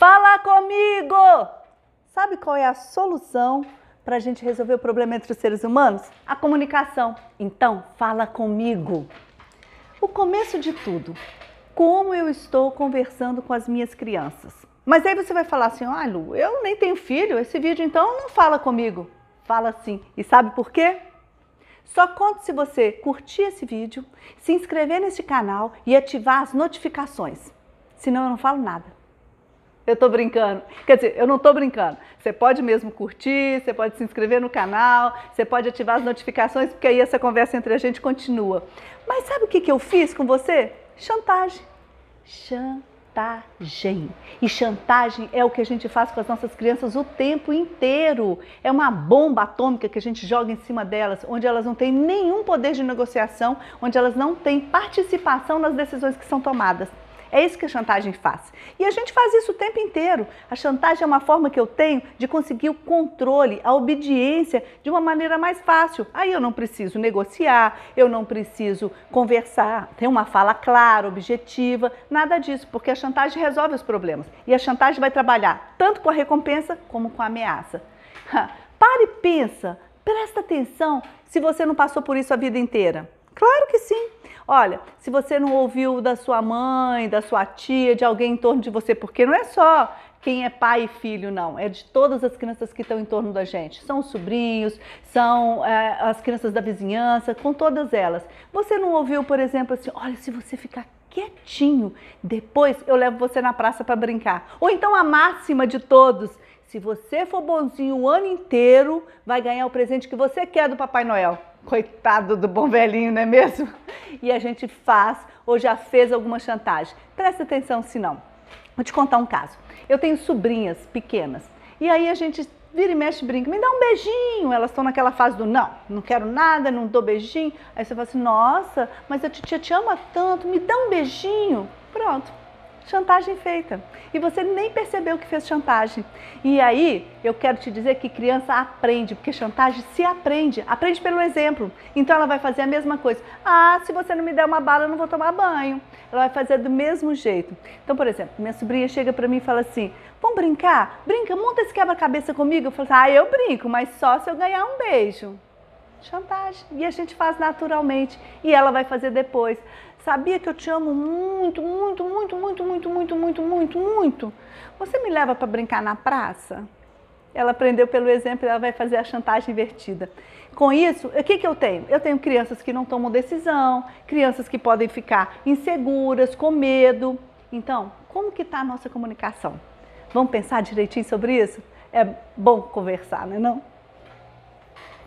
Fala comigo! Sabe qual é a solução para a gente resolver o problema entre os seres humanos? A comunicação. Então, fala comigo. O começo de tudo, como eu estou conversando com as minhas crianças. Mas aí você vai falar assim: ah, Lu, eu nem tenho filho, esse vídeo então não fala comigo. Fala sim. E sabe por quê? Só conto se você curtir esse vídeo, se inscrever nesse canal e ativar as notificações. Senão eu não falo nada. Eu tô brincando. Quer dizer, eu não tô brincando. Você pode mesmo curtir, você pode se inscrever no canal, você pode ativar as notificações, porque aí essa conversa entre a gente continua. Mas sabe o que, que eu fiz com você? Chantagem chantagem. E chantagem é o que a gente faz com as nossas crianças o tempo inteiro. É uma bomba atômica que a gente joga em cima delas, onde elas não têm nenhum poder de negociação, onde elas não têm participação nas decisões que são tomadas. É isso que a chantagem faz. E a gente faz isso o tempo inteiro. A chantagem é uma forma que eu tenho de conseguir o controle, a obediência de uma maneira mais fácil. Aí eu não preciso negociar, eu não preciso conversar, ter uma fala clara, objetiva, nada disso, porque a chantagem resolve os problemas. E a chantagem vai trabalhar tanto com a recompensa como com a ameaça. Pare e pensa, presta atenção se você não passou por isso a vida inteira. Claro que sim. Olha, se você não ouviu da sua mãe, da sua tia, de alguém em torno de você, porque não é só quem é pai e filho, não. É de todas as crianças que estão em torno da gente. São os sobrinhos, são é, as crianças da vizinhança, com todas elas. Você não ouviu, por exemplo, assim: olha, se você ficar quietinho, depois eu levo você na praça para brincar. Ou então a máxima de todos: se você for bonzinho o ano inteiro, vai ganhar o presente que você quer do Papai Noel. Coitado do bom velhinho, não é mesmo? E a gente faz ou já fez alguma chantagem. Presta atenção se não. Vou te contar um caso. Eu tenho sobrinhas pequenas e aí a gente vira e mexe brinca, me dá um beijinho. Elas estão naquela fase do não, não quero nada, não dou beijinho. Aí você fala assim, nossa, mas a titia te ama tanto, me dá um beijinho. Pronto, chantagem feita. E você nem percebeu que fez chantagem. E aí, eu quero te dizer que criança aprende, porque chantagem se aprende, aprende pelo exemplo. Então ela vai fazer a mesma coisa. Ah, se você não me der uma bala, eu não vou tomar banho. Ela vai fazer do mesmo jeito. Então, por exemplo, minha sobrinha chega para mim e fala assim: "Vamos brincar? Brinca, monta esse quebra-cabeça comigo". Eu falo assim: "Ah, eu brinco, mas só se eu ganhar um beijo". Chantagem. E a gente faz naturalmente. E ela vai fazer depois. Sabia que eu te amo muito, muito, muito, muito, muito, muito, muito, muito, muito. Você me leva para brincar na praça? Ela aprendeu pelo exemplo ela vai fazer a chantagem invertida. Com isso, o que, que eu tenho? Eu tenho crianças que não tomam decisão, crianças que podem ficar inseguras, com medo. Então, como que está a nossa comunicação? Vamos pensar direitinho sobre isso? É bom conversar, não é não?